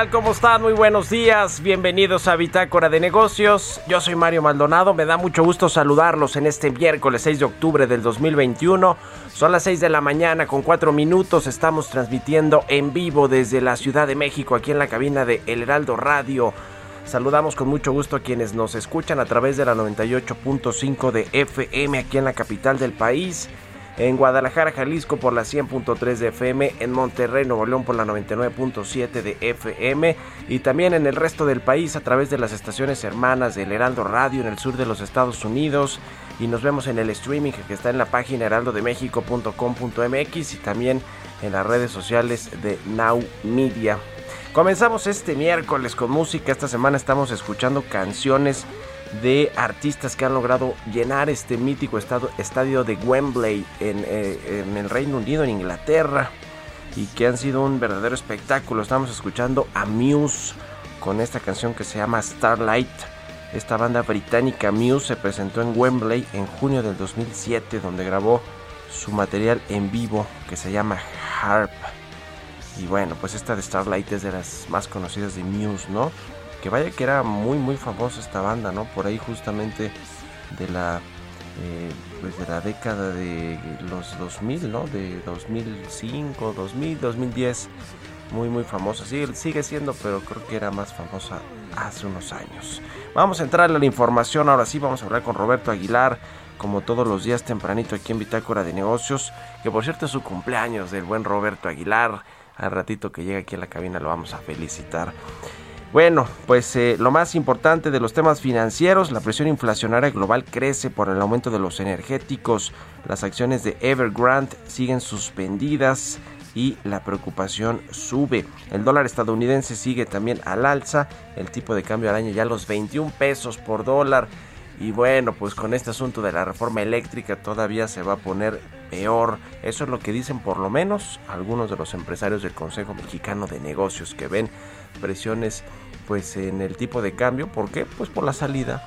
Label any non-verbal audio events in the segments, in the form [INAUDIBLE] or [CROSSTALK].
Tal? ¿Cómo están? Muy buenos días. Bienvenidos a Bitácora de Negocios. Yo soy Mario Maldonado. Me da mucho gusto saludarlos en este miércoles 6 de octubre del 2021. Son las 6 de la mañana con 4 minutos. Estamos transmitiendo en vivo desde la Ciudad de México aquí en la cabina de El Heraldo Radio. Saludamos con mucho gusto a quienes nos escuchan a través de la 98.5 de FM aquí en la capital del país en Guadalajara, Jalisco por la 100.3 de FM, en Monterrey, Nuevo León por la 99.7 de FM y también en el resto del país a través de las estaciones hermanas del Heraldo Radio en el sur de los Estados Unidos y nos vemos en el streaming que está en la página heraldodemexico.com.mx y también en las redes sociales de Now Media. Comenzamos este miércoles con música, esta semana estamos escuchando canciones de artistas que han logrado llenar este mítico estadio de Wembley eh, en, el Reino Unido, en Inglaterra, y que han sido un verdadero espectáculo. Estamos escuchando a Muse con esta canción que se llama Starlight. Esta banda británica Muse se presentó en Wembley en junio del 2007, donde grabó su material en vivo que se llama Harp. Y bueno, pues esta de Starlight es de las más conocidas de Muse, ¿no? Que vaya que era muy muy famosa esta banda, ¿no? Por ahí justamente de la eh, pues de la década de los 2000, ¿no? De 2005, 2000, 2010, muy muy famosa. Sigue, sigue siendo, pero creo que era más famosa hace unos años. Vamos a entrar a la información, ahora sí vamos a hablar con Roberto Aguilar, como todos los días tempranito aquí en Bitácora de Negocios, que por cierto es su cumpleaños del buen Roberto Aguilar. Al ratito que llegue aquí a la cabina lo vamos a felicitar. Bueno, pues eh, lo más importante de los temas financieros, la presión inflacionaria global crece por el aumento de los energéticos, las acciones de Evergrande siguen suspendidas y la preocupación sube. El dólar estadounidense sigue también al alza, el tipo de cambio al año ya los 21 pesos por dólar. Y bueno, pues con este asunto de la reforma eléctrica todavía se va a poner peor. Eso es lo que dicen por lo menos algunos de los empresarios del Consejo Mexicano de Negocios que ven presiones pues en el tipo de cambio. ¿Por qué? Pues por la salida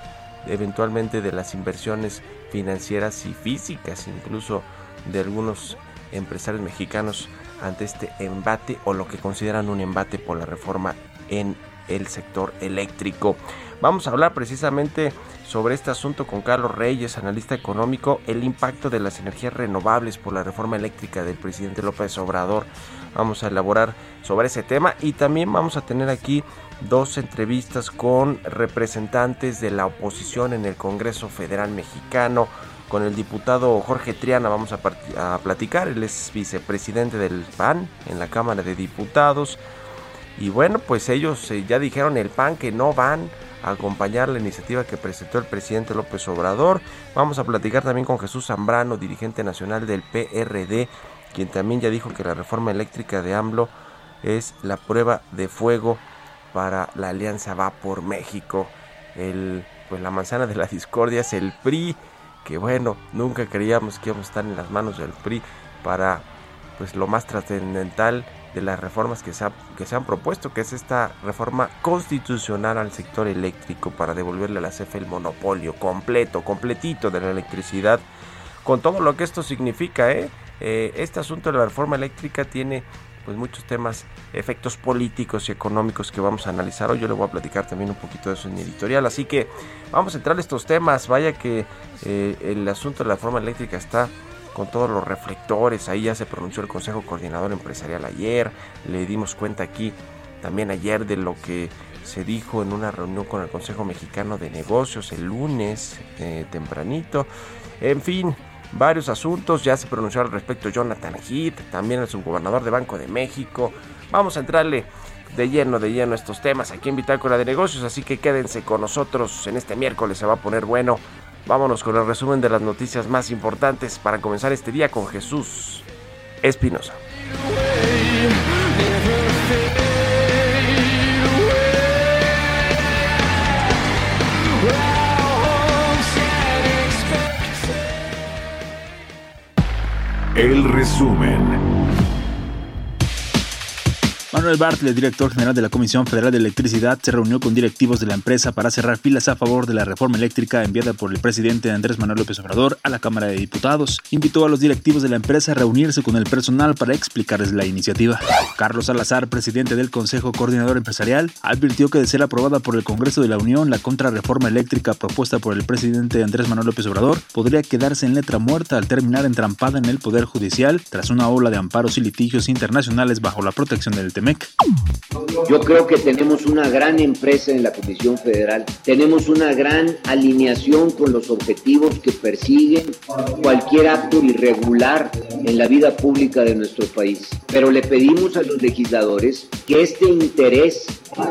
eventualmente de las inversiones financieras y físicas, incluso de algunos empresarios mexicanos ante este embate o lo que consideran un embate por la reforma el sector eléctrico. Vamos a hablar precisamente sobre este asunto con Carlos Reyes, analista económico, el impacto de las energías renovables por la reforma eléctrica del presidente López Obrador. Vamos a elaborar sobre ese tema y también vamos a tener aquí dos entrevistas con representantes de la oposición en el Congreso Federal Mexicano. Con el diputado Jorge Triana vamos a, platicar, él es vicepresidente del PAN en la Cámara de Diputados. Y bueno, pues ellos eh, ya dijeron el PAN que no van a acompañar la iniciativa que presentó el presidente López Obrador. Vamos a platicar también con Jesús Zambrano, dirigente nacional del PRD, quien también ya dijo que la reforma eléctrica de AMLO es la prueba de fuego para la alianza Va por México. El, pues la manzana de la discordia es el PRI, que bueno, nunca creíamos que íbamos a estar en las manos del PRI para pues lo más trascendental de las reformas que se, que se han propuesto, que es esta reforma constitucional al sector eléctrico para devolverle a la CFE el monopolio completo, completito de la electricidad, con todo lo que esto significa. ¿eh? Eh, este asunto de la reforma eléctrica tiene pues muchos temas, efectos políticos y económicos que vamos a analizar hoy. Yo le voy a platicar también un poquito de eso en mi editorial. Así que vamos a entrar a estos temas. Vaya que eh, el asunto de la reforma eléctrica está con todos los reflectores. Ahí ya se pronunció el Consejo Coordinador Empresarial ayer. Le dimos cuenta aquí también ayer de lo que se dijo en una reunión con el Consejo Mexicano de Negocios el lunes eh, tempranito. En fin, varios asuntos. Ya se pronunció al respecto Jonathan Heath, también el subgobernador de Banco de México. Vamos a entrarle de lleno, de lleno estos temas aquí en Bitácora de Negocios, así que quédense con nosotros en este miércoles, se va a poner bueno. Vámonos con el resumen de las noticias más importantes para comenzar este día con Jesús Espinosa. El resumen. Manuel Bartlett, director general de la Comisión Federal de Electricidad, se reunió con directivos de la empresa para cerrar filas a favor de la reforma eléctrica enviada por el presidente Andrés Manuel López Obrador a la Cámara de Diputados. Invitó a los directivos de la empresa a reunirse con el personal para explicarles la iniciativa. Carlos Salazar, presidente del Consejo Coordinador Empresarial, advirtió que de ser aprobada por el Congreso de la Unión, la contrarreforma eléctrica propuesta por el presidente Andrés Manuel López Obrador podría quedarse en letra muerta al terminar entrampada en el Poder Judicial tras una ola de amparos y litigios internacionales bajo la protección del Yo creo que tenemos una gran empresa en la Comisión Federal, tenemos una gran alineación con los objetivos que persiguen cualquier acto irregular en la vida pública de nuestro país. Pero le pedimos a los legisladores que este interés,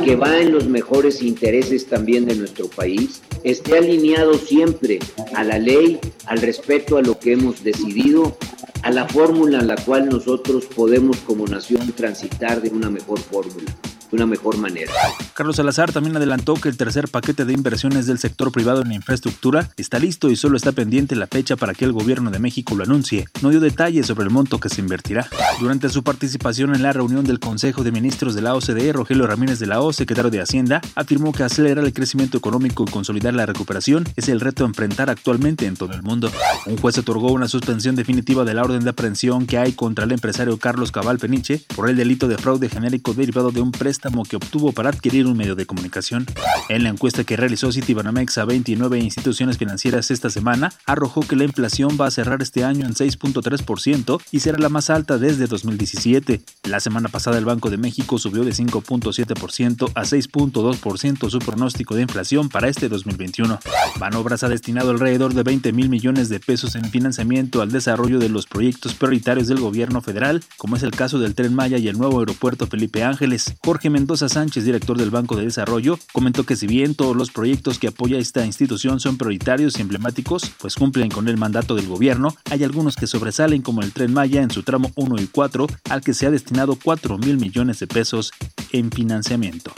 que va en los mejores intereses también de nuestro país, esté alineado siempre a la ley, al respeto a lo que hemos decidido a la fórmula en la cual nosotros podemos como nación transitar de una mejor fórmula una mejor manera. Carlos Salazar también adelantó que el tercer paquete de inversiones del sector privado en infraestructura está listo y solo está pendiente la fecha para que el gobierno de México lo anuncie. No dio detalles sobre el monto que se invertirá. Durante su participación en la reunión del Consejo de Ministros de la OCDE, Rogelio Ramírez de la O, secretario de Hacienda, afirmó que acelerar el crecimiento económico y consolidar la recuperación es el reto a enfrentar actualmente en todo el mundo. Un juez otorgó una suspensión definitiva de la orden de aprehensión que hay contra el empresario Carlos Cabal Peniche por el delito de fraude genérico derivado de un préstamo que obtuvo para adquirir un medio de comunicación. En la encuesta que realizó Citibanamex a 29 instituciones financieras esta semana, arrojó que la inflación va a cerrar este año en 6.3% y será la más alta desde 2017. La semana pasada el Banco de México subió de 5.7% a 6.2% su pronóstico de inflación para este 2021. Banobras ha destinado alrededor de 20 mil millones de pesos en financiamiento al desarrollo de los proyectos prioritarios del gobierno federal, como es el caso del Tren Maya y el nuevo aeropuerto Felipe Ángeles. Jorge Mendoza Sánchez, director del Banco de Desarrollo, comentó que si bien todos los proyectos que apoya esta institución son prioritarios y emblemáticos, pues cumplen con el mandato del gobierno, hay algunos que sobresalen como el Tren Maya en su tramo 1 y 4, al que se ha destinado 4 mil millones de pesos en financiamiento.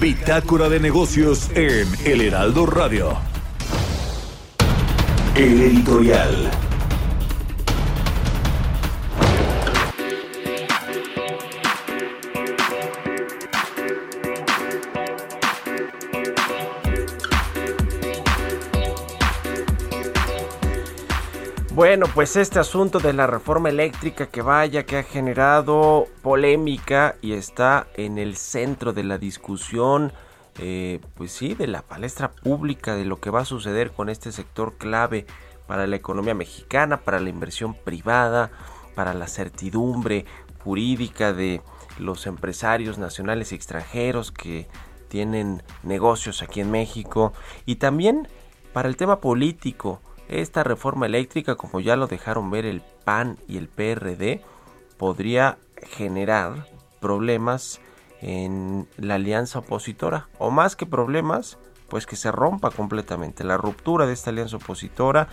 Bitácora de negocios en El Heraldo Radio. El editorial. Bueno, pues este asunto de la reforma eléctrica que vaya, que ha generado polémica y está en el centro de la discusión, eh, pues sí, de la palestra pública, de lo que va a suceder con este sector clave para la economía mexicana, para la inversión privada, para la certidumbre jurídica de los empresarios nacionales y extranjeros que tienen negocios aquí en México y también para el tema político esta reforma eléctrica, como ya lo dejaron ver el PAN y el PRD, podría generar problemas en la alianza opositora, o más que problemas, pues que se rompa completamente la ruptura de esta alianza opositora,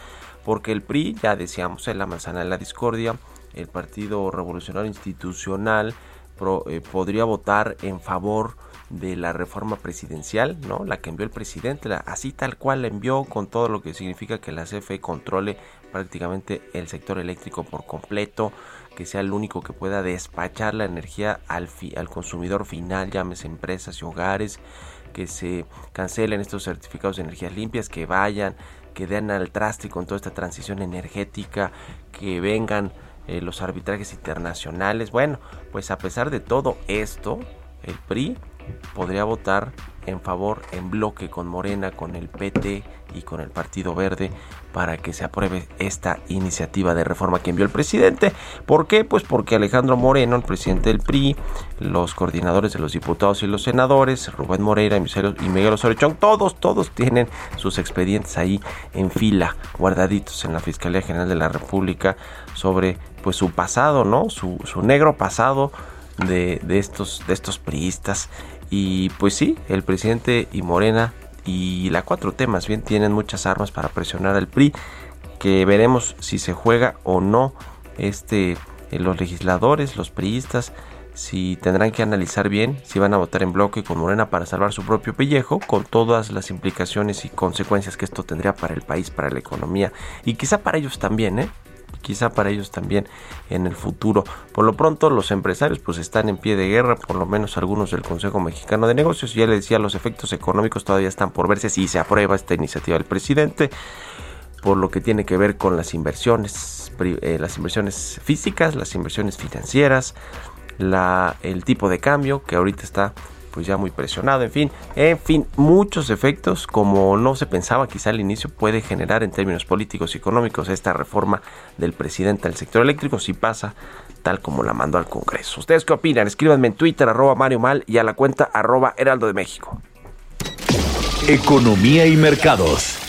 porque el PRI, ya decíamos, en la manzana de la discordia, el Partido Revolucionario Institucional eh, podría votar en favor de la reforma presidencial, ¿no? La que envió el presidente, así tal cual la envió con todo lo que significa que la CFE controle prácticamente el sector eléctrico por completo, que sea el único que pueda despachar la energía al, al consumidor final, llámese empresas y hogares, que se cancelen estos certificados de energías limpias, que vayan, que den al traste con toda esta transición energética, que vengan eh, los arbitrajes internacionales. Bueno, pues a pesar de todo esto, el PRI podría votar en favor en bloque con Morena, con el PT y con el Partido Verde para que se apruebe esta iniciativa de reforma que envió el presidente. ¿Por qué? Pues porque Alejandro Moreno, el presidente del PRI, los coordinadores de los diputados y los senadores, Rubén Moreira y Miguel Osorio todos, todos tienen sus expedientes ahí en fila, guardaditos en la Fiscalía General de la República sobre pues su pasado, ¿no? Su, su negro pasado de, de, estos, de estos priistas y pues sí, el presidente y Morena y la 4T más bien tienen muchas armas para presionar al PRI, que veremos si se juega o no este eh, los legisladores, los priistas, si tendrán que analizar bien si van a votar en bloque con Morena para salvar su propio pellejo, con todas las implicaciones y consecuencias que esto tendría para el país, para la economía y quizá para ellos también, ¿eh? Quizá para ellos también en el futuro. Por lo pronto los empresarios pues están en pie de guerra, por lo menos algunos del Consejo Mexicano de Negocios. Ya le decía, los efectos económicos todavía están por verse si se aprueba esta iniciativa del presidente por lo que tiene que ver con las inversiones, eh, las inversiones físicas, las inversiones financieras, el tipo de cambio que ahorita está pues ya muy presionado, en fin, en fin, muchos efectos como no se pensaba quizá al inicio puede generar en términos políticos y económicos esta reforma del presidente del sector eléctrico si pasa tal como la mandó al Congreso. ¿Ustedes qué opinan? Escríbanme en Twitter arroba Mario Mal y a la cuenta arroba Heraldo de México. Economía y mercados.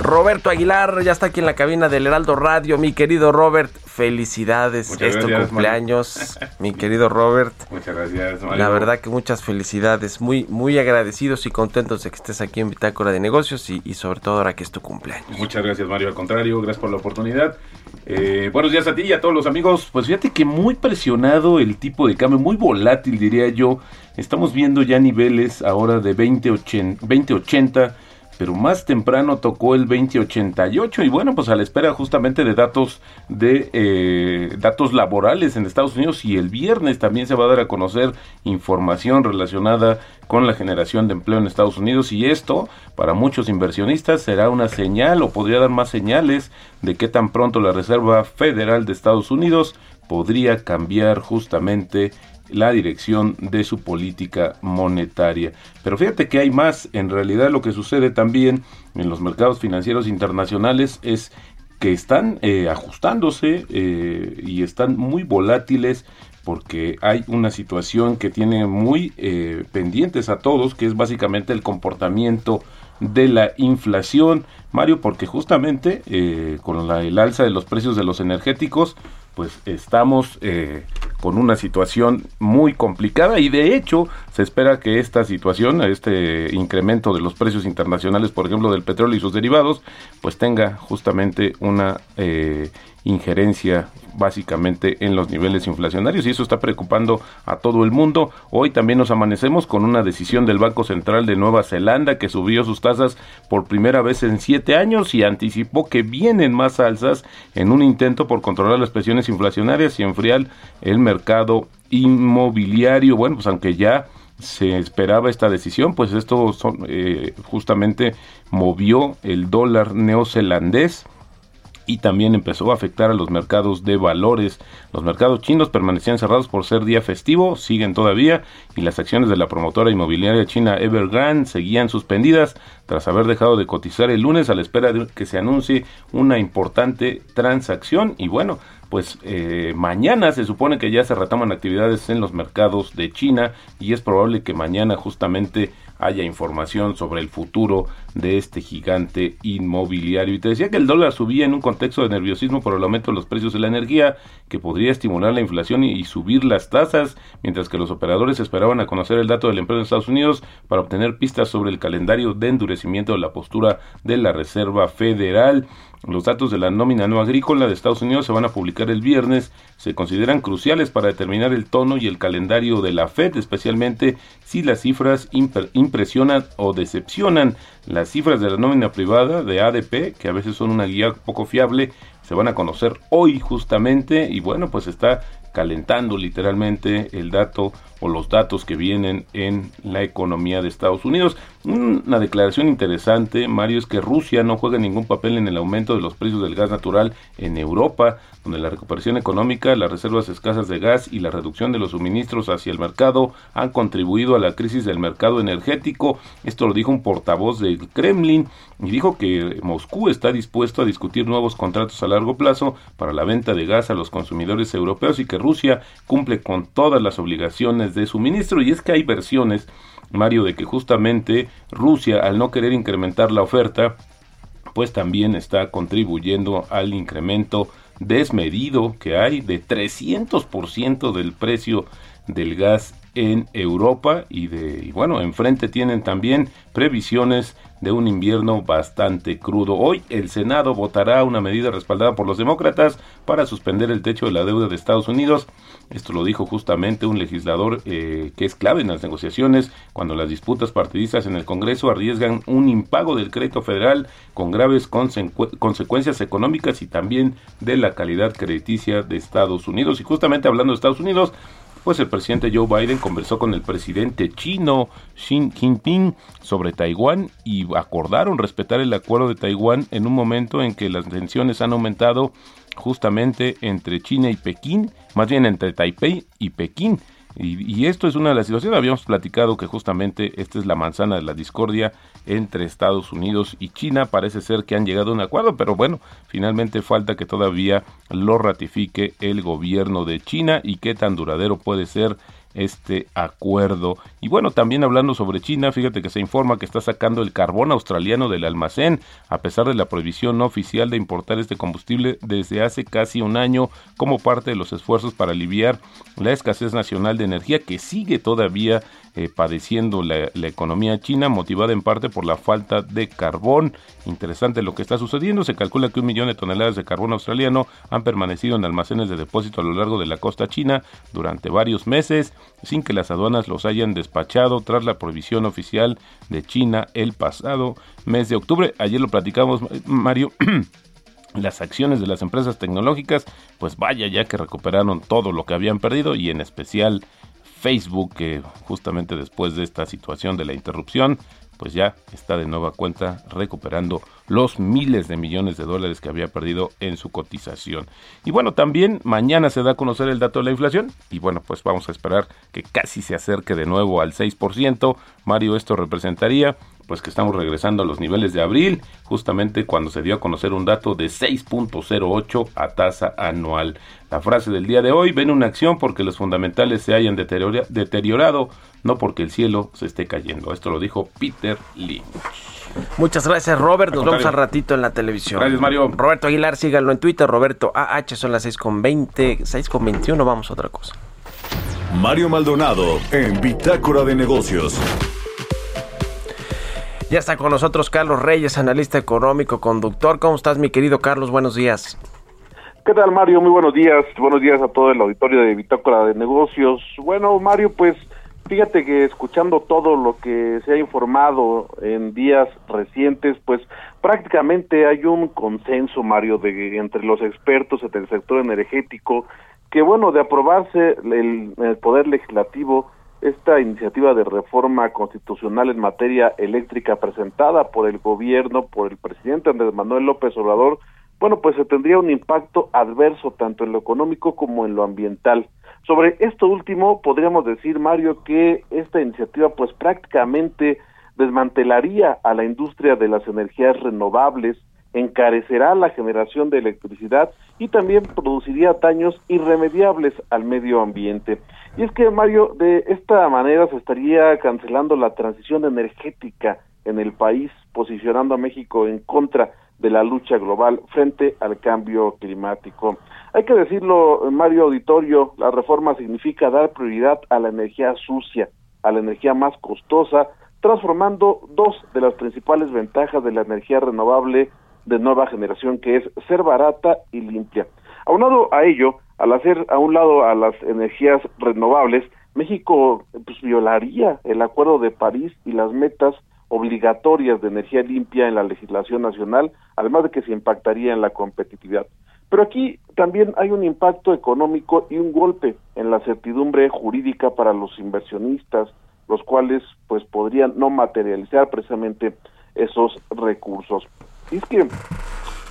Roberto Aguilar ya está aquí en la cabina del Heraldo Radio. Mi querido Robert, felicidades. Muchas cumpleaños, [LAUGHS] mi querido Robert. Muchas gracias, Mario. La verdad que muchas felicidades. Muy, muy agradecidos y contentos de que estés aquí en Bitácora de Negocios y, sobre todo ahora que es tu cumpleaños. Muchas gracias, Mario. Al contrario, gracias por la oportunidad. Eh, buenos días a ti y a todos los amigos. Pues fíjate que muy presionado el tipo de cambio, muy volátil, diría yo. Estamos viendo ya niveles ahora de 2080. 2080 pero más temprano tocó el 2088 y bueno, pues a la espera justamente de datos de eh, datos laborales en Estados Unidos y el viernes también se va a dar a conocer información relacionada con la generación de empleo en Estados Unidos y esto para muchos inversionistas será una señal o podría dar más señales de que tan pronto la Reserva Federal de Estados Unidos podría cambiar justamente la dirección de su política monetaria. Pero fíjate que hay más, en realidad lo que sucede también en los mercados financieros internacionales es que están eh, ajustándose eh, y están muy volátiles porque hay una situación que tiene muy eh, pendientes a todos, que es básicamente el comportamiento de la inflación, Mario, porque justamente con la, el alza de los precios de los energéticos, pues estamos con una situación muy complicada y de hecho se espera que esta situación, este incremento de los precios internacionales, por ejemplo, del petróleo y sus derivados, pues tenga justamente una eh, injerencia básicamente en los niveles inflacionarios y eso está preocupando a todo el mundo. Hoy también nos amanecemos con una decisión del Banco Central de Nueva Zelanda que subió sus tasas por primera vez en siete años y anticipó que vienen más alzas en un intento por controlar las presiones inflacionarias y enfriar el mercado inmobiliario. Bueno, pues aunque ya se esperaba esta decisión, pues esto son, eh, justamente movió el dólar neozelandés y también empezó a afectar a los mercados de valores. Los mercados chinos permanecían cerrados por ser día festivo, siguen todavía, y las acciones de la promotora inmobiliaria china Evergrande seguían suspendidas tras haber dejado de cotizar el lunes a la espera de que se anuncie una importante transacción. Y bueno, pues eh, mañana se supone que ya se retoman actividades en los mercados de China y es probable que mañana justamente haya información sobre el futuro de este gigante inmobiliario. Y te decía que el dólar subía en un contexto de nerviosismo por el aumento de los precios de la energía, que podría estimular la inflación y, subir las tasas, mientras que los operadores esperaban a conocer el dato del empleo de Estados Unidos para obtener pistas sobre el calendario de endurecimiento de la postura de la Reserva Federal. Los datos de la nómina no agrícola de Estados Unidos se van a publicar el viernes. Se consideran cruciales para determinar el tono y el calendario de la Fed, especialmente si las cifras impresionan o decepcionan. Las cifras de la nómina privada de ADP, que a veces son una guía poco fiable, se van a conocer hoy justamente y bueno, pues está calentando literalmente el dato o los datos que vienen en la economía de Estados Unidos. Una declaración interesante, Mario, es que Rusia no juega ningún papel en el aumento de los precios del gas natural en Europa, donde la recuperación económica, las reservas escasas de gas y la reducción de los suministros hacia el mercado han contribuido a la crisis del mercado energético. Esto lo dijo un portavoz del Kremlin y dijo que Moscú está dispuesto a discutir nuevos contratos a largo plazo para la venta de gas a los consumidores europeos y que Rusia cumple con todas las obligaciones de suministro. Y es que hay versiones, Mario, de que justamente Rusia, al no querer incrementar la oferta, pues también está contribuyendo al incremento desmedido que hay de 300% del precio del gas en Europa y de y bueno, enfrente tienen también previsiones de un invierno bastante crudo. Hoy el Senado votará una medida respaldada por los demócratas para suspender el techo de la deuda de Estados Unidos. Esto lo dijo justamente un legislador eh, que es clave en las negociaciones cuando las disputas partidistas en el Congreso arriesgan un impago del crédito federal con graves consecuencias económicas y también de la calidad crediticia de Estados Unidos. Y justamente hablando de Estados Unidos, pues el presidente Joe Biden conversó con el presidente chino Xi Jinping sobre Taiwán y acordaron respetar el acuerdo de Taiwán en un momento en que las tensiones han aumentado justamente entre China y Pekín, más bien entre Taipei y Pekín. Y, esto es una de las situaciones, habíamos platicado que justamente esta es la manzana de la discordia entre Estados Unidos y China, parece ser que han llegado a un acuerdo, pero bueno, finalmente falta que todavía lo ratifique el gobierno de China. Y qué tan duradero puede ser este acuerdo. Y bueno, también hablando sobre China, fíjate que se informa que está sacando el carbón australiano del almacén, a pesar de la prohibición no oficial de importar este combustible desde hace casi un año, como parte de los esfuerzos para aliviar la escasez nacional de energía que sigue todavía eh, padeciendo la, economía china, motivada en parte por la falta de carbón. Interesante lo que está sucediendo. Se calcula que un millón de toneladas de carbón australiano han permanecido en almacenes de depósito a lo largo de la costa china durante varios meses, sin que las aduanas los hayan despachado tras la prohibición oficial de China el pasado mes de octubre. Ayer lo platicamos, Mario. [CLEARS THROAT] las acciones de las empresas tecnológicas, pues vaya ya que recuperaron todo lo que habían perdido y en especial Facebook, que justamente después de esta situación de la interrupción, pues ya está de nueva cuenta recuperando los miles de millones de dólares que había perdido en su cotización. Y bueno, también mañana se da a conocer el dato de la inflación y bueno, pues vamos a esperar que casi se acerque de nuevo al 6%. Mario, esto representaría pues que estamos regresando a los niveles de abril, justamente cuando se dio a conocer un dato de 6.08 a tasa anual. La frase del día de hoy, ven una acción porque los fundamentales se hayan deteriorado, no porque el cielo se esté cayendo. Esto lo dijo Peter Lynch. Muchas gracias, Robert. Nos vemos al ratito en la televisión. Gracias, Mario. Roberto Aguilar, síganlo en Twitter. Roberto AH, son las 6.20, 6.21. Vamos a otra cosa. Mario Maldonado en Bitácora de Negocios. Ya está con nosotros Carlos Reyes, analista económico, conductor. ¿Cómo estás, mi querido Carlos? Buenos días. ¿Qué tal, Mario? Muy buenos días. Buenos días a todo el auditorio de Bitácora de Negocios. Bueno, Mario, pues fíjate que escuchando todo lo que se ha informado en días recientes, pues prácticamente hay un consenso, Mario, de entre los expertos del sector energético que, bueno, de aprobarse el, el Poder Legislativo esta iniciativa de reforma constitucional en materia eléctrica presentada por el gobierno, por el presidente Andrés Manuel López Obrador, bueno, pues se tendría un impacto adverso tanto en lo económico como en lo ambiental. Sobre esto último, podríamos decir, Mario, que esta iniciativa pues prácticamente desmantelaría a la industria de las energías renovables, encarecerá la generación de electricidad y también produciría daños irremediables al medio ambiente. Y es que, Mario, de esta manera se estaría cancelando la transición energética en el país, posicionando a México en contra de la lucha global frente al cambio climático. Hay que decirlo, Mario Auditorio, la reforma significa dar prioridad a la energía sucia, a la energía más costosa, transformando dos de las principales ventajas de la energía renovable de nueva generación, que es ser barata y limpia. Aunado a ello, al hacer a un lado a las energías renovables, México pues, violaría el Acuerdo de París y las metas obligatorias de energía limpia en la legislación nacional, además de que se impactaría en la competitividad. Pero aquí también hay un impacto económico y un golpe en la certidumbre jurídica para los inversionistas, los cuales pues podrían no materializar precisamente esos recursos. Y es que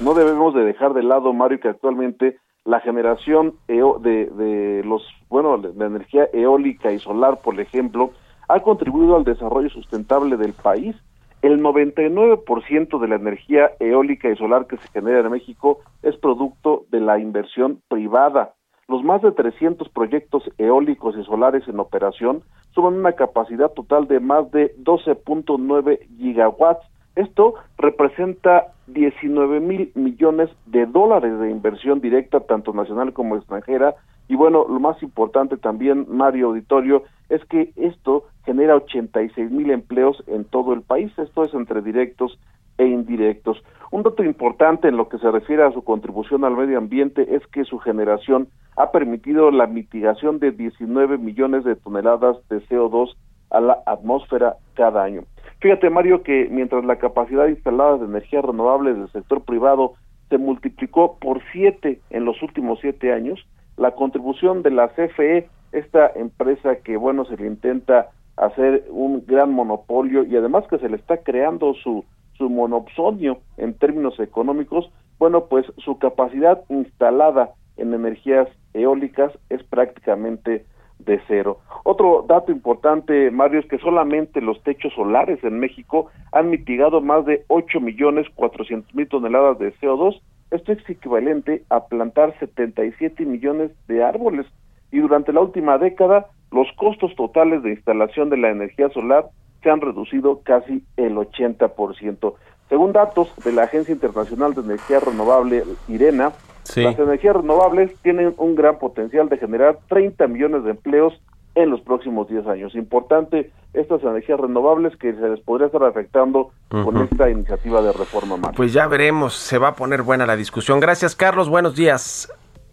no debemos de dejar de lado, Mario, que actualmente la generación de, de los, bueno, de energía eólica y solar, por ejemplo, ha contribuido al desarrollo sustentable del país. El 99% de la energía eólica y solar que se genera en México es producto de la inversión privada. Los más de 300 proyectos eólicos y solares en operación suman una capacidad total de más de 12.9 gigawatts. Esto representa 19 mil millones de dólares de inversión directa, tanto nacional como extranjera. Y bueno, lo más importante también, Mario Auditorio, es que esto genera 86 mil empleos en todo el país. Esto es entre directos e indirectos. Un dato importante en lo que se refiere a su contribución al medio ambiente es que su generación ha permitido la mitigación de 19 millones de toneladas de CO2 a la atmósfera cada año. Fíjate, Mario, que mientras la capacidad instalada de energías renovables del sector privado se multiplicó por siete en los últimos siete años, la contribución de la CFE, esta empresa que, bueno, se le intenta hacer un gran monopolio y además que se le está creando su, su monopsonio en términos económicos, bueno, pues su capacidad instalada en energías eólicas es prácticamente de cero. Otro dato importante, Mario, es que solamente los techos solares en México han mitigado más de 8 millones 400 mil toneladas de CO2. Esto es equivalente a plantar 77 millones de árboles. Y durante la última década, los costos totales de instalación de la energía solar se han reducido casi el 80%. Según datos de la Agencia Internacional de Energía Renovable, IRENA, las energías renovables tienen un gran potencial de generar 30 millones de empleos en los próximos 10 años. Importante estas energías renovables que se les podría estar afectando con esta iniciativa de reforma. Mario. Pues ya veremos, se va a poner buena la discusión. Gracias, Carlos. Buenos días.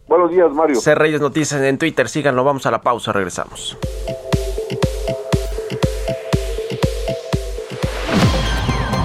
Buenos días, Mario. C. Reyes Noticias en Twitter. Síganlo. Vamos a la pausa. Regresamos.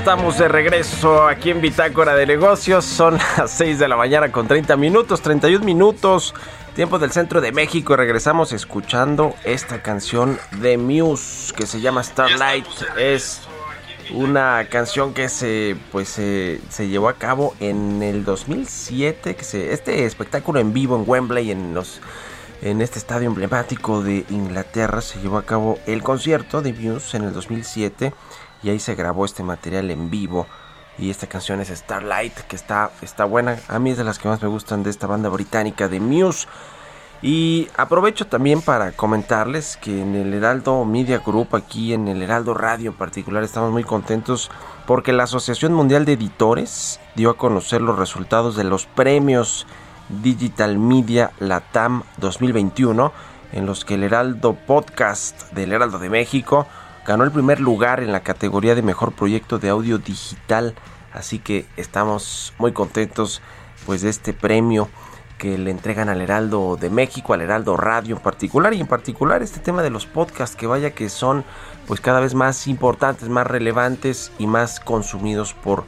Estamos de regreso aquí en Bitácora de Negocios. Son [LAUGHS] las 6 de la mañana con 30 minutos, 31 minutos, tiempo del centro de México. Regresamos escuchando esta canción de Muse que se llama Starlight. Es una canción que se pues se, llevó a cabo en el 2007 que se, este espectáculo en vivo en Wembley en los en este estadio emblemático de Inglaterra se llevó a cabo el concierto de Muse en el 2007 y ahí se grabó este material en vivo Y esta canción es Starlight, que está, está buena. A mí es de las que más me gustan de esta banda británica de Muse. Y aprovecho también para comentarles que en el Heraldo Media Group, aquí en el Heraldo Radio en particular, estamos muy contentos porque la Asociación Mundial de Editores dio a conocer los resultados de los premios Digital Media Latam 2021, en los que el Heraldo Podcast del Heraldo de México ganó el primer lugar en la categoría de mejor proyecto de audio digital. Así que estamos muy contentos pues de este premio que le entregan al Heraldo de México, al Heraldo Radio en particular y en particular este tema de los podcasts que vaya que son pues cada vez más importantes, más relevantes y más consumidos por,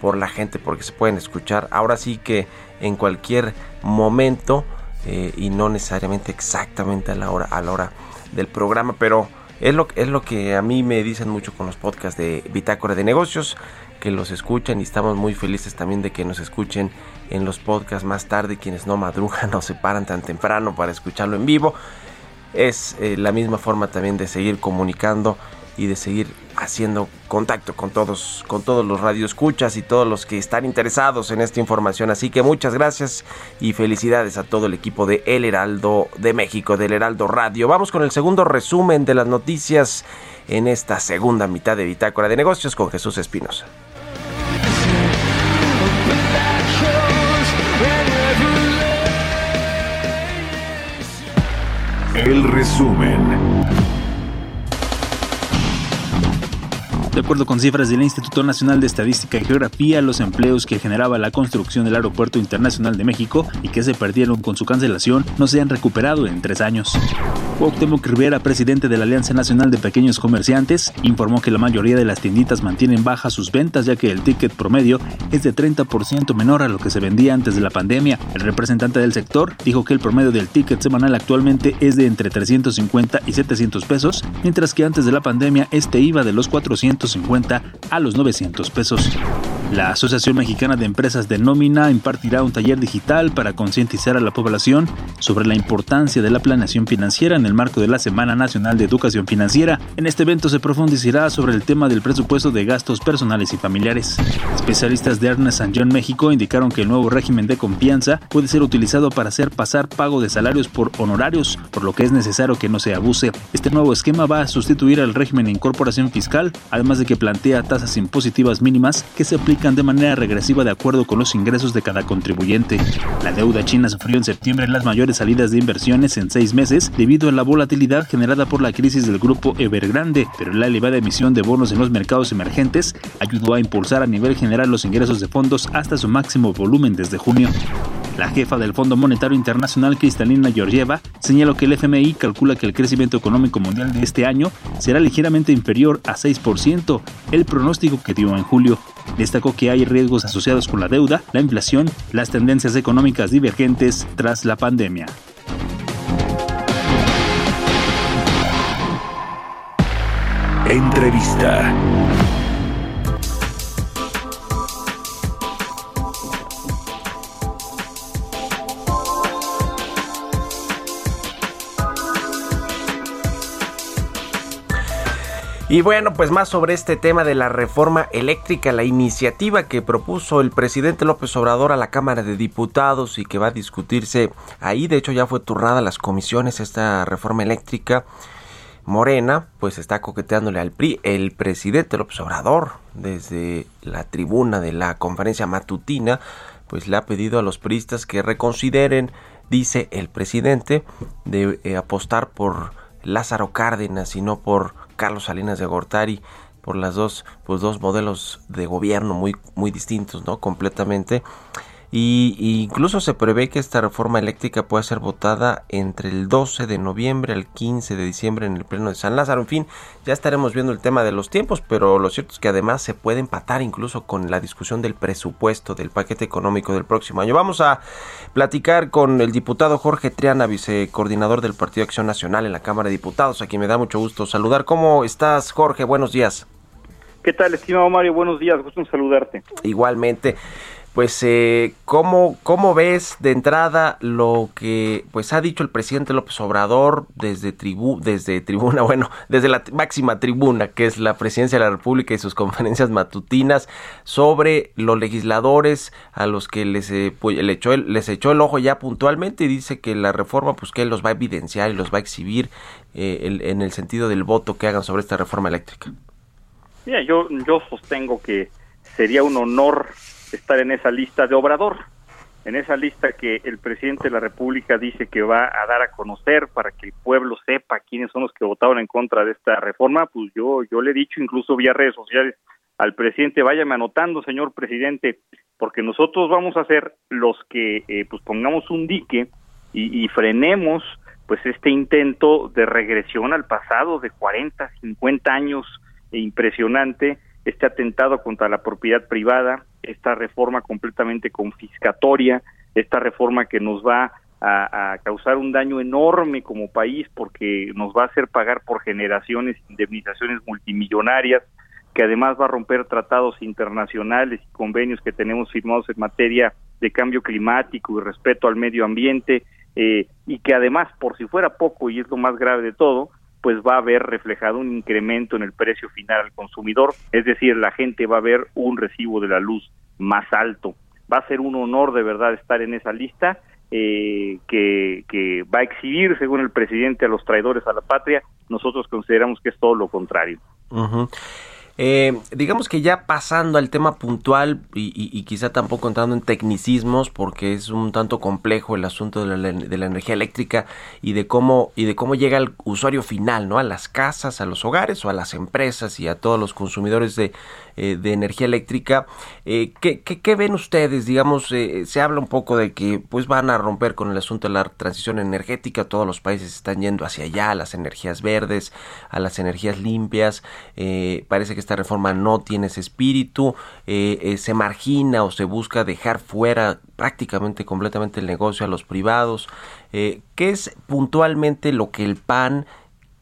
por la gente porque se pueden escuchar ahora sí que en cualquier momento eh, y no necesariamente exactamente a la hora a la hora del programa pero es lo, es lo que a mí me dicen mucho con los podcasts de Bitácora de Negocios que los escuchan y estamos muy felices también de que nos escuchen en los podcasts más tarde quienes no madrugan [LAUGHS] o se paran tan temprano para escucharlo en vivo. Es eh, la misma forma también de seguir comunicando y de seguir haciendo contacto con todos, con todos los radioescuchas y todos los que están interesados en esta información. Así que muchas gracias y felicidades a todo el equipo de El Heraldo de México, del Heraldo Radio. Vamos con el segundo resumen de las noticias en esta segunda mitad de Bitácora de Negocios con Jesús Espinosa. El resumen. De acuerdo con cifras del Instituto Nacional de Estadística y Geografía, los empleos que generaba la construcción del Aeropuerto Internacional de México y que se perdieron con su cancelación no se han recuperado en tres años. Cuauhtémoc Rivera, presidente de la Alianza Nacional de Pequeños Comerciantes, informó que la mayoría de las tienditas mantienen bajas sus ventas ya que el ticket promedio es de 30% menor a lo que se vendía antes de la pandemia. El representante del sector dijo que el promedio del ticket semanal actualmente es de entre 350 y 700 pesos, mientras que antes de la pandemia este iba de los 400 a los 900 pesos. La Asociación Mexicana de Empresas de Nómina impartirá un taller digital para concientizar a la población sobre la importancia de la planeación financiera en el marco de la Semana Nacional de Educación Financiera. En este evento se profundizará sobre el tema del presupuesto de gastos personales y familiares. Especialistas de Ernest Young México indicaron que el nuevo régimen de confianza puede ser utilizado para hacer pasar pago de salarios por honorarios, por lo que es necesario que no se abuse. Este nuevo esquema va a sustituir al régimen de incorporación fiscal, además de que plantea tasas impositivas mínimas que se aplican de manera regresiva de acuerdo con los ingresos de cada contribuyente. La deuda china sufrió en septiembre las mayores salidas de inversiones en seis meses debido a la volatilidad generada por la crisis del grupo Evergrande, pero la elevada emisión de bonos en los mercados emergentes ayudó a impulsar a nivel general los ingresos de fondos hasta su máximo volumen desde junio. La jefa del Fondo Monetario Internacional, Cristalina Georgieva, señaló que el FMI calcula que el crecimiento económico mundial de este año será ligeramente inferior a 6%, el pronóstico que dio en julio. Destacó que hay riesgos asociados con la deuda, la inflación, las tendencias económicas divergentes tras la pandemia. Entrevista. Y bueno, pues más sobre este tema de la reforma eléctrica, la iniciativa que propuso el presidente López Obrador a la Cámara de Diputados y que va a discutirse ahí. De hecho, ya fue turnada las comisiones esta reforma eléctrica. Morena, pues está coqueteándole al PRI. El presidente López Obrador, desde la tribuna de la conferencia matutina, pues le ha pedido a los priistas que reconsideren, dice el presidente, de eh, apostar por Lázaro Cárdenas y no por Carlos Salinas de Gortari por las dos pues dos modelos de gobierno muy muy distintos no completamente y, incluso se prevé que esta reforma eléctrica pueda ser votada entre el 12 de noviembre al 15 de diciembre en el Pleno de San Lázaro. En fin, ya estaremos viendo el tema de los tiempos, pero lo cierto es que además se puede empatar incluso con la discusión del presupuesto del paquete económico del próximo año. Vamos a platicar con el diputado Jorge Triana, vicecoordinador del Partido Acción Nacional en la Cámara de Diputados, a quien me da mucho gusto saludar. ¿Cómo estás, Jorge? Buenos días. ¿Qué tal, estimado Mario? Buenos días, gusto en saludarte. Igualmente. Pues eh, ¿cómo, ¿cómo ves de entrada lo que pues ha dicho el presidente López Obrador desde tribu desde tribuna, [LAUGHS] bueno, desde la máxima tribuna que es la presidencia de la República y sus [LAUGHS] conferencias matutinas sobre los legisladores a los que les, eh, pues, echó el, les echó el ojo ya puntualmente y dice que la reforma pues que él los va a evidenciar y los va a exhibir eh, en el sentido del voto que hagan sobre esta reforma eléctrica. Mira, yo, yo sostengo que sería un honor estar en esa lista de Obrador, en esa lista que el presidente de la República dice que va a dar a conocer para que el pueblo sepa quiénes son los que votaron en contra de esta reforma, pues yo yo le he dicho incluso vía redes sociales al presidente, váyame anotando, señor presidente, porque nosotros vamos a ser los que eh, pues pongamos un dique y, frenemos pues este intento de regresión al pasado de 40, 50 años impresionante este atentado contra la propiedad privada, esta reforma completamente confiscatoria, esta reforma que nos va a, causar un daño enorme como país porque nos va a hacer pagar por generaciones indemnizaciones multimillonarias, que además va a romper tratados internacionales y convenios que tenemos firmados en materia de cambio climático y respeto al medio ambiente, eh, y que además, por si fuera poco, y es lo más grave de todo, pues va a haber reflejado un incremento en el precio final al consumidor, es decir, la gente va a ver un recibo de la luz más alto. Va a ser un honor de verdad estar en esa lista eh, que, que va a exhibir, según el presidente, a los traidores a la patria. Nosotros consideramos que es todo lo contrario. Eh, digamos que ya pasando al tema puntual y, quizá tampoco entrando en tecnicismos porque es un tanto complejo el asunto de la, energía eléctrica y de cómo y de cómo llega al usuario final, ¿no? A las casas, a los hogares o a las empresas y a todos los consumidores de, eh, de energía eléctrica. Eh, ¿qué, qué, ven ustedes? Digamos, eh, se habla un poco de que pues van a romper con el asunto de la transición energética. Todos los países están yendo hacia allá, a las energías verdes, a las energías limpias. parece que esta reforma no tiene ese espíritu. se margina o se busca dejar fuera prácticamente completamente el negocio a los privados. ¿Qué es puntualmente lo que el PAN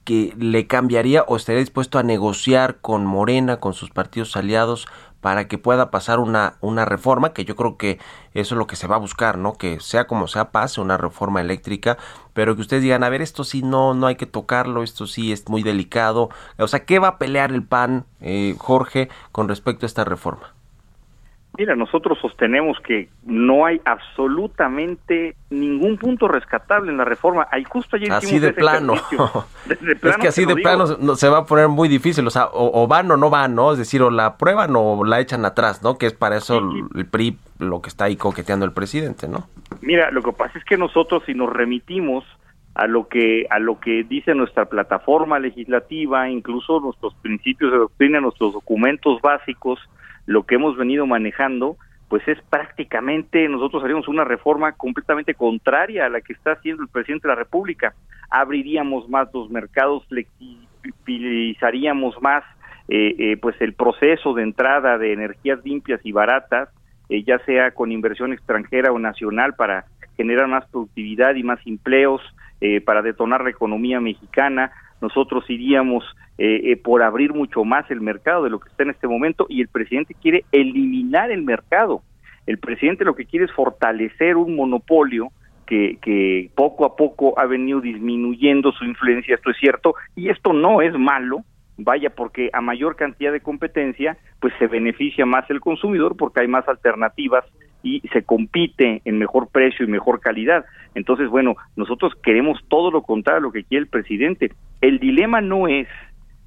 que le cambiaría o estaría dispuesto a negociar con Morena, con sus partidos aliados, para que pueda pasar una, una reforma, que yo creo que eso es lo que se va a buscar, ¿no? Que sea como sea, pase una reforma eléctrica, pero que ustedes digan, a ver, esto sí no, no hay que tocarlo, esto sí es muy delicado. O sea, ¿qué va a pelear el PAN, eh, Jorge, con respecto a esta reforma? Mira, nosotros sostenemos que no hay absolutamente ningún punto rescatable en la reforma. Hay justo ayer así de plano. [LAUGHS] es que así de plano se va a poner muy difícil. O sea, o, van o no van, ¿no? Es decir, o la aprueban o la echan atrás, ¿no? Que es para eso el PRI lo que está ahí coqueteando el presidente, ¿no? Mira, lo que pasa es que nosotros si nos remitimos a lo que a lo que dice nuestra plataforma legislativa, incluso nuestros principios de doctrina, nuestros documentos básicos, lo que hemos venido manejando, pues es prácticamente, nosotros haríamos una reforma completamente contraria a la que está haciendo el presidente de la República. Abriríamos más los mercados, flexibilizaríamos más eh, eh, pues el proceso de entrada de energías limpias y baratas, eh, ya sea con inversión extranjera o nacional para generar más productividad y más empleos, para detonar la economía mexicana. Nosotros iríamos eh, eh, por abrir mucho más el mercado de lo que está en este momento y el presidente quiere eliminar el mercado. El presidente lo que quiere es fortalecer un monopolio que, que poco a poco ha venido disminuyendo su influencia, esto es cierto, y esto no es malo, vaya porque a mayor cantidad de competencia, pues se beneficia más el consumidor porque hay más alternativas y se compite en mejor precio y mejor calidad. Entonces, bueno, nosotros queremos todo lo contrario a lo que quiere el presidente. El dilema no es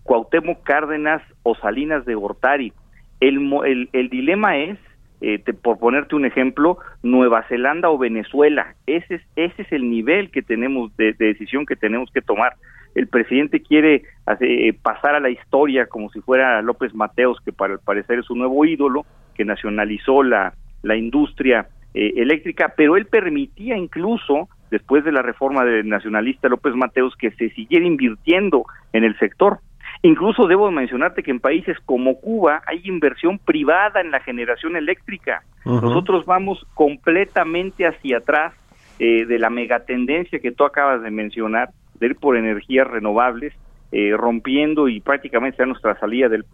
Cuauhtémoc Cárdenas o Salinas de Gortari. El, el, dilema es, eh, por ponerte un ejemplo, Nueva Zelanda o Venezuela. Ese es, ese es el nivel que tenemos de, decisión que tenemos que tomar. El presidente quiere eh, pasar a la historia como si fuera López Mateos, que para el parecer es un nuevo ídolo, que nacionalizó la, industria eh, eléctrica, pero él permitía incluso, después de la reforma del nacionalista López Mateos, que se siguiera invirtiendo en el sector. Incluso debo mencionarte que en países como Cuba hay inversión privada en la generación eléctrica. Nosotros vamos completamente hacia atrás eh, de la megatendencia que tú acabas de mencionar, de ir por energías renovables, eh, rompiendo y prácticamente a nuestra salida del,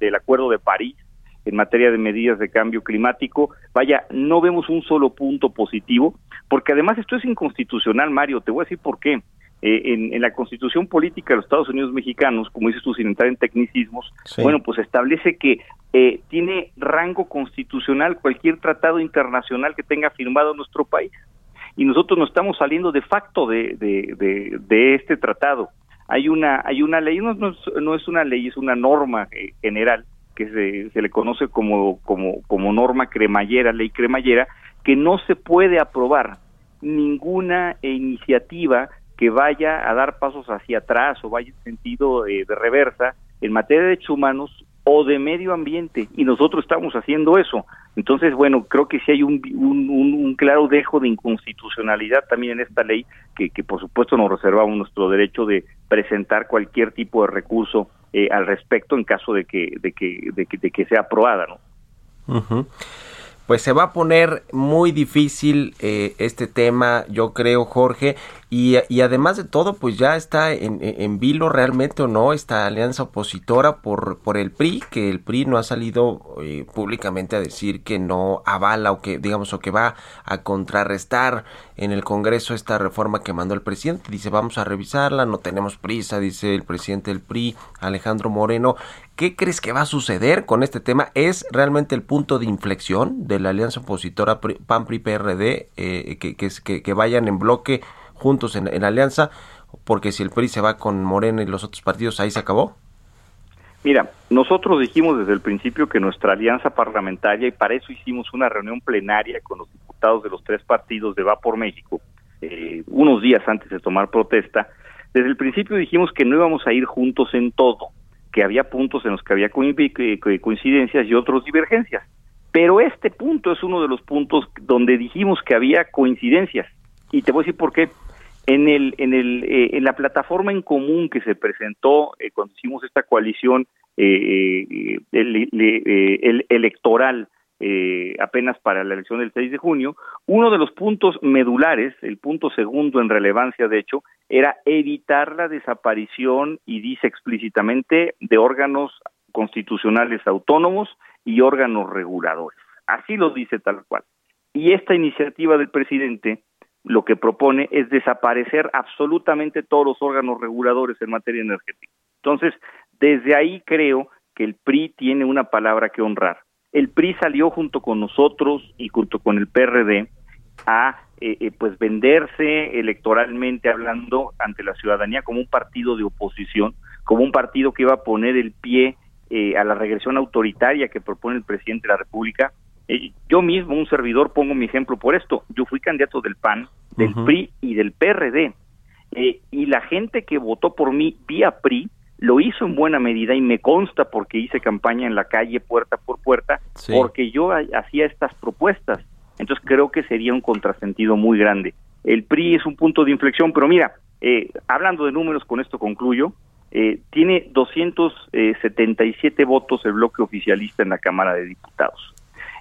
del, Acuerdo de París. En materia de medidas de cambio climático. Vaya, no vemos un solo punto positivo, porque además esto es inconstitucional, Mario. Te voy a decir por qué. Eh, en, la constitución política de los Estados Unidos mexicanos, como dices tú, sin entrar en tecnicismos, bueno, pues establece que eh, tiene rango constitucional cualquier tratado internacional que tenga firmado nuestro país. Y nosotros no estamos saliendo de facto de, de, este tratado. Hay una, hay una ley, no, no, es una ley, es una norma eh, general que se, se le conoce como, como, norma cremallera, ley cremallera, que no se puede aprobar ninguna iniciativa que vaya a dar pasos hacia atrás o vaya en sentido eh, de reversa en materia de derechos humanos o de medio ambiente y nosotros estamos haciendo eso. Entonces, bueno, creo que sí hay un, un, claro dejo de inconstitucionalidad también en esta ley que, que, por supuesto nos reservamos nuestro derecho de presentar cualquier tipo de recurso eh, al respecto en caso de que, de que, de que, de que sea aprobada, ¿no? Pues se va a poner muy difícil eh, este tema, yo creo, Jorge, y, además de todo, pues ya está en, en, vilo realmente o no esta alianza opositora por, por el PRI, que el PRI no ha salido eh, públicamente a decir que no avala o que, digamos, o que va a contrarrestar en el Congreso esta reforma que mandó el presidente. Dice, vamos a revisarla, no tenemos prisa, dice el presidente del PRI, Alejandro Moreno. ¿Qué crees que va a suceder con este tema? ¿Es realmente el punto de inflexión de la alianza opositora PAN-PRI-PRD eh, que, vayan en bloque juntos en, alianza? Porque si el PRI se va con Moreno y los otros partidos, ahí se acabó. Mira, nosotros dijimos desde el principio que nuestra alianza parlamentaria, y para eso hicimos una reunión plenaria con los diputados de los tres partidos de Va por México, eh, unos días antes de tomar protesta, desde el principio dijimos que no íbamos a ir juntos en todo, que había puntos en los que había coincidencias y otros divergencias. Pero este punto es uno de los puntos donde dijimos que había coincidencias. Y te voy a decir por qué. En, el, en, el, eh, en la plataforma en común que se presentó eh, cuando hicimos esta coalición eh, el, electoral apenas para la elección del 6 de junio, uno de los puntos medulares, el punto segundo en relevancia de hecho, era evitar la desaparición, y dice explícitamente, de órganos constitucionales autónomos y órganos reguladores. Así lo dice tal cual. Y esta iniciativa del presidente lo que propone es desaparecer absolutamente todos los órganos reguladores en materia energética. Entonces, desde ahí creo que el PRI tiene una palabra que honrar. El PRI salió junto con nosotros y junto con el PRD a eh, eh, pues venderse electoralmente hablando ante la ciudadanía como un partido de oposición, como un partido que iba a poner el pie eh, a la regresión autoritaria que propone el presidente de la República. yo mismo, un servidor, pongo mi ejemplo por esto. Yo fui candidato del PAN, del PRI y del PRD. y la gente que votó por mí vía PRI lo hizo en buena medida y me consta porque hice campaña en la calle puerta por puerta, porque yo hacía estas propuestas entonces creo que sería un contrasentido muy grande. El PRI es un punto de inflexión, pero mira, eh, hablando de números, con esto concluyo, eh, tiene 277 votos el bloque oficialista en la Cámara de Diputados.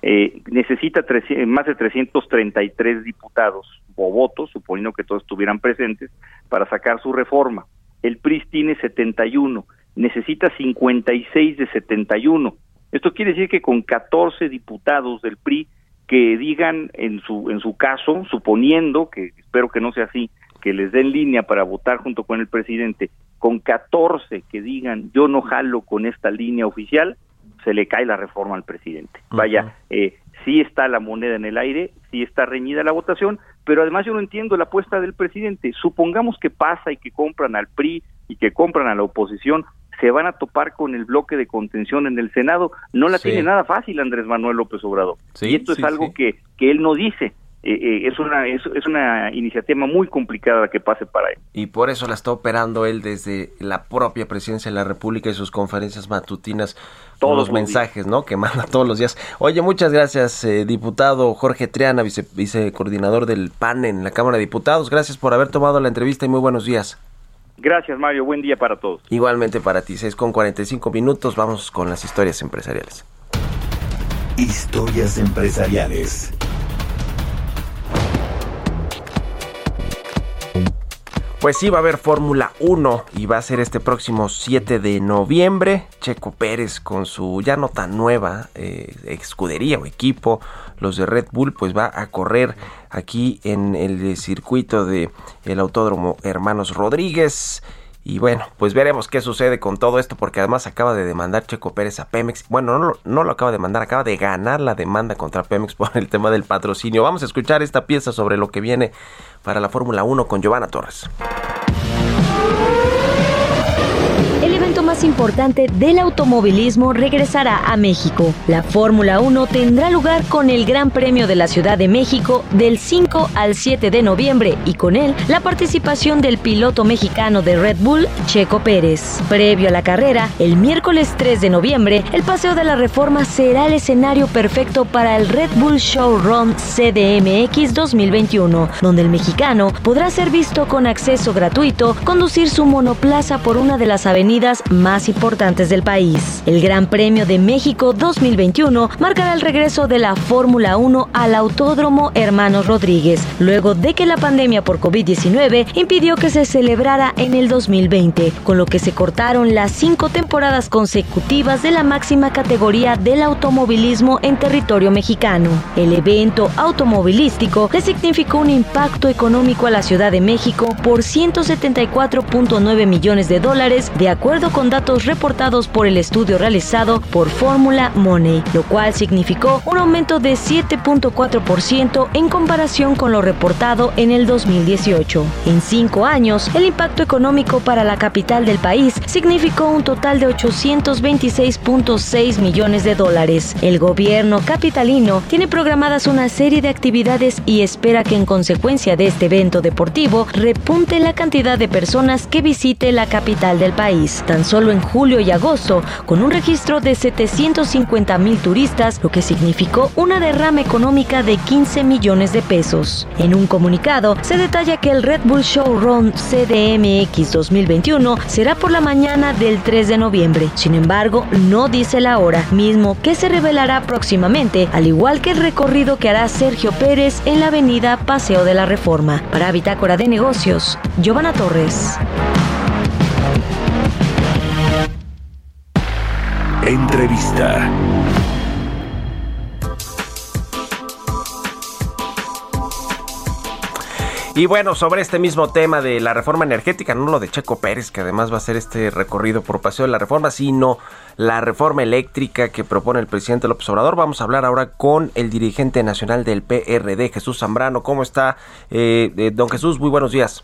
Eh, necesita más de 333 diputados o votos, suponiendo que todos estuvieran presentes, para sacar su reforma. El PRI tiene 71, necesita 56 de 71. Esto quiere decir que con 14 diputados del PRI que digan en su en su caso, suponiendo que espero que no sea así, que les den línea para votar junto con el presidente, con 14 que digan yo no jalo con esta línea oficial, se le cae la reforma al presidente. Vaya, eh, sí está la moneda en el aire, sí está reñida la votación, pero además yo no entiendo la apuesta del presidente. Supongamos que pasa y que compran al PRI y que compran a la oposición, se van a topar con el bloque de contención en el Senado. No la tiene nada fácil Andrés Manuel López Obrador. y esto es algo que, que él no dice. Eh, eh, es una es, una iniciativa muy complicada que pase para él. Y por eso la está operando él desde la propia presidencia de la República y sus conferencias matutinas, todos los, mensajes, ¿no? Que manda todos los días. Oye, muchas gracias, eh, diputado Jorge Triana, vice, vicecoordinador del PAN en la Cámara de Diputados. Gracias por haber tomado la entrevista y muy buenos días. Gracias, Mario. Buen día para todos. Igualmente para ti. 6 con 45 minutos. Vamos con las historias empresariales. Historias empresariales. Pues sí, va a haber Fórmula 1 y va a ser este próximo 7 de noviembre. Checo Pérez con su ya no tan nueva eh, escudería o equipo, los de Red Bull, pues va a correr aquí en el circuito de el Autódromo Hermanos Rodríguez. Y bueno, pues veremos qué sucede con todo esto, porque además acaba de demandar Checo Pérez a Pemex. Bueno, no, no lo acaba de demandar, acaba de ganar la demanda contra Pemex [LAUGHS] por el tema del patrocinio. Vamos a escuchar esta pieza sobre lo que viene para la Fórmula 1 con Giovanna Torres más importante del automovilismo regresará a México. La Fórmula 1 tendrá lugar con el Gran Premio de la Ciudad de México del 5 al 7 de noviembre y con él la participación del piloto mexicano de Red Bull, Checo Pérez. Previo a la carrera, el miércoles 3 de noviembre, el Paseo de la Reforma será el escenario perfecto para el Red Bull Showrun CDMX 2021, donde el mexicano podrá ser visto con acceso gratuito conducir su monoplaza por una de las avenidas más importantes del país. El Gran Premio de México 2021 marcará el regreso de la Fórmula 1 al Autódromo Hermanos Rodríguez, luego de que la pandemia por COVID-19 impidió que se celebrara en el 2020, con lo que se cortaron las cinco temporadas consecutivas de la máxima categoría del automovilismo en territorio mexicano. El evento automovilístico le significó un impacto económico a la Ciudad de México por 174.9 millones de dólares, de acuerdo con datos reportados por el estudio realizado por Fórmula Money, lo cual significó un aumento de 7.4% en comparación con lo reportado en el 2018. En cinco años, el impacto económico para la capital del país significó un total de 826.6 millones de dólares. El gobierno capitalino tiene programadas una serie de actividades y espera que en consecuencia de este evento deportivo repunte la cantidad de personas que visite la capital del país. Tan solo en julio y agosto, con un registro de 750 mil turistas, lo que significó una derrama económica de 15 millones de pesos. En un comunicado, se detalla que el Red Bull Showrun CDMX 2021 será por la mañana del 3 de noviembre. Sin embargo, no dice la hora, mismo que se revelará próximamente, al igual que el recorrido que hará Sergio Pérez en la avenida Paseo de la Reforma. Para Bitácora de Negocios, Giovanna Torres. Entrevista. Y bueno, sobre este mismo tema de la reforma energética, no lo de Checo Pérez, que además va a hacer este recorrido por paseo de la reforma, sino la reforma eléctrica que propone el presidente López Obrador. Vamos a hablar ahora con el dirigente nacional del PRD, Jesús Zambrano. ¿Cómo está, eh, eh, don Jesús? Muy buenos días.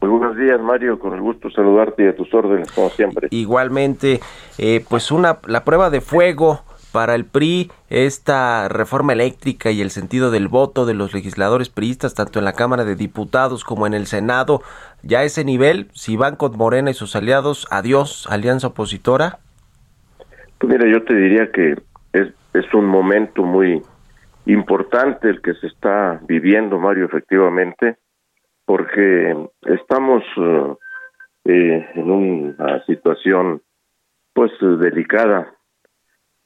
Muy buenos días, Mario. Con el gusto saludarte y a tus órdenes, como siempre. Igualmente, eh, pues una la prueba de fuego para el PRI, esta reforma eléctrica y el sentido del voto de los legisladores priistas, tanto en la Cámara de Diputados como en el Senado, ya a ese nivel, si van con Morena y sus aliados, adiós, alianza opositora. Pues mira, yo te diría que es, es un momento muy importante el que se está viviendo, Mario, efectivamente porque estamos eh, eh, en una situación pues delicada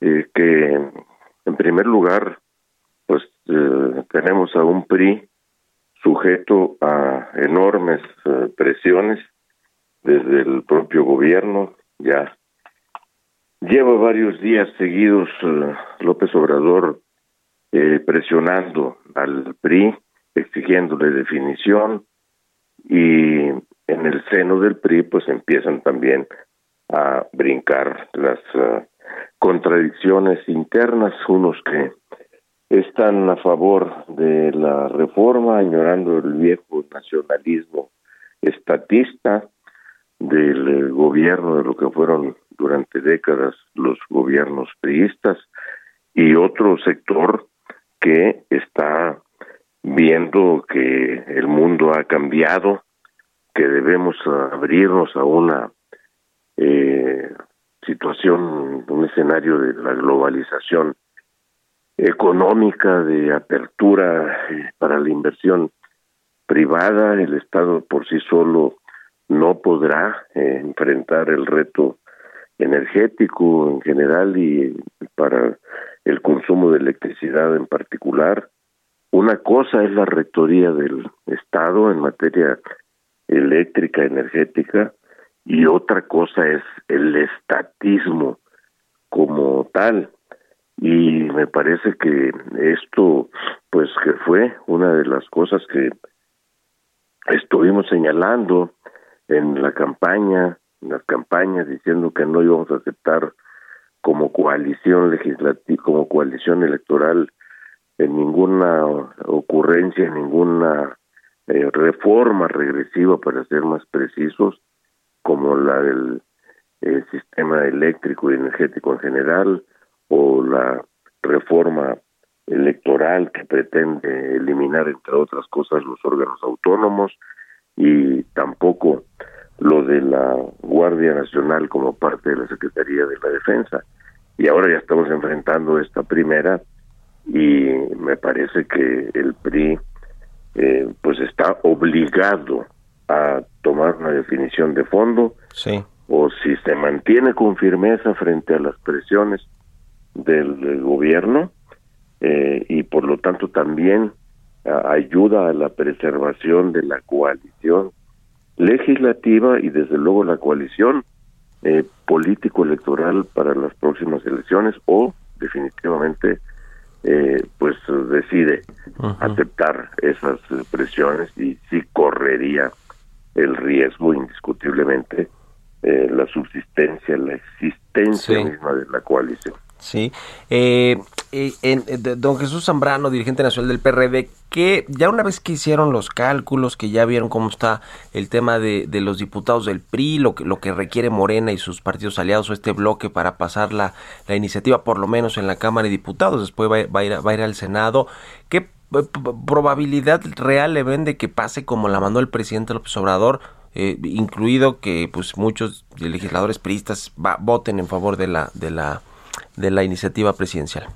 eh, que en primer lugar pues tenemos a un PRI sujeto a enormes presiones desde el propio gobierno. Ya lleva varios días seguidos López Obrador presionando al PRI exigiéndole definición y en el seno del PRI pues empiezan también a brincar las uh, contradicciones internas, unos que están a favor de la reforma, añorando el viejo nacionalismo estatista del gobierno de lo que fueron durante décadas los gobiernos priistas y otro sector que está viendo que el mundo ha cambiado, que debemos abrirnos a una eh, situación, un escenario de la globalización económica, de apertura eh, para la inversión privada, el Estado por sí solo no podrá eh, enfrentar el reto energético en general y para el consumo de electricidad en particular. Una cosa es la rectoría del Estado en materia eléctrica, energética, y otra cosa es el estatismo como tal. Y me parece que esto, pues que fue una de las cosas que estuvimos señalando en la campaña, en las campañas, diciendo que no íbamos a aceptar como coalición legislativa, como coalición electoral, en ninguna ocurrencia, en ninguna eh, reforma regresiva, para ser más precisos, como la del eh, sistema eléctrico y energético en general, o la reforma electoral que pretende eliminar, entre otras cosas, los órganos autónomos, y tampoco lo de la Guardia Nacional como parte de la Secretaría de la Defensa. Y ahora ya estamos enfrentando esta primera y me parece que el PRI eh, pues está obligado a tomar una definición de fondo sí. o si se mantiene con firmeza frente a las presiones del, gobierno eh, y por lo tanto también ayuda a la preservación de la coalición legislativa y desde luego la coalición eh, político-electoral para las próximas elecciones o definitivamente eh, pues decide aceptar esas presiones y sí correría el riesgo indiscutiblemente eh, la subsistencia, la existencia misma de la coalición. Sí. Eh, en, don Jesús Zambrano, dirigente nacional del PRD, que ya una vez que hicieron los cálculos, que ya vieron cómo está el tema de, los diputados del PRI, lo que, lo que requiere Morena y sus partidos aliados o este bloque para pasar la, iniciativa, por lo menos en la Cámara de Diputados, después va, a, ir, va a ir al Senado, ¿qué probabilidad real le ven de que pase como la mandó el presidente López Obrador? Eh, incluido que pues muchos legisladores priistas voten en favor de la de la de la iniciativa presidencial?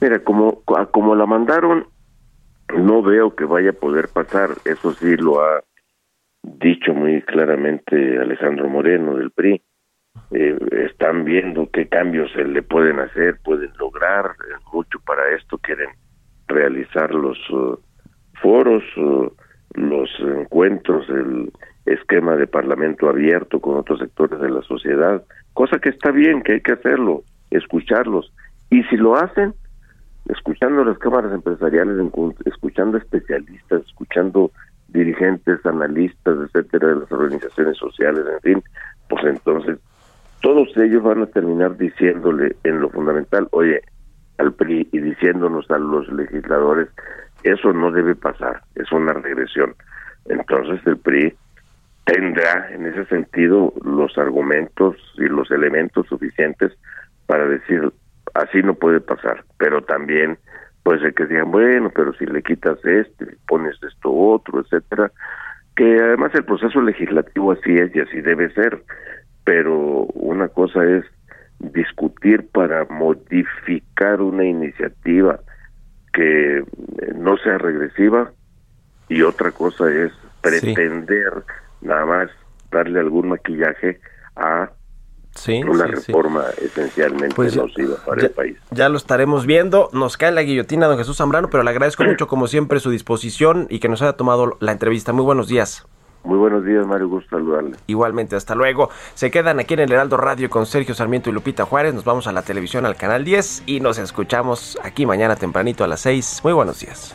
Mira, como, como la mandaron, no veo que vaya a poder pasar. Eso sí lo ha dicho muy claramente Alejandro Moreno del PRI. Eh, están viendo qué cambios se le pueden hacer, pueden lograr eh, mucho para esto, quieren realizar los uh, foros, uh, los encuentros, el esquema de parlamento abierto con otros sectores de la sociedad, cosa que está bien, que hay que hacerlo escucharlos. Y si lo hacen, escuchando las cámaras empresariales, escuchando especialistas, escuchando dirigentes, analistas, etcétera, de las organizaciones sociales, en fin, pues entonces todos ellos van a terminar diciéndole en lo fundamental, oye, al PRI y diciéndonos a los legisladores, eso no debe pasar, es una regresión. Entonces el PRI tendrá en ese sentido los argumentos y los elementos suficientes para decir así no puede pasar, pero también puede ser que digan, bueno, pero si le quitas este, pones esto otro, etcétera, que además el proceso legislativo así es y así debe ser, pero una cosa es discutir para modificar una iniciativa que no sea regresiva y otra cosa es pretender nada más darle algún maquillaje a una reforma esencialmente pues nociva para el país. Ya lo estaremos viendo. Nos cae la guillotina, don Jesús Zambrano, pero le agradezco mucho, como siempre, su disposición y que nos haya tomado la entrevista. Muy buenos días. Muy buenos días, Mario. Gusto saludarle. Igualmente, hasta luego. Se quedan aquí en el Heraldo Radio con Sergio Sarmiento y Lupita Juárez. Nos vamos a la televisión, al canal 10 y nos escuchamos aquí mañana tempranito a las 6. Muy buenos días.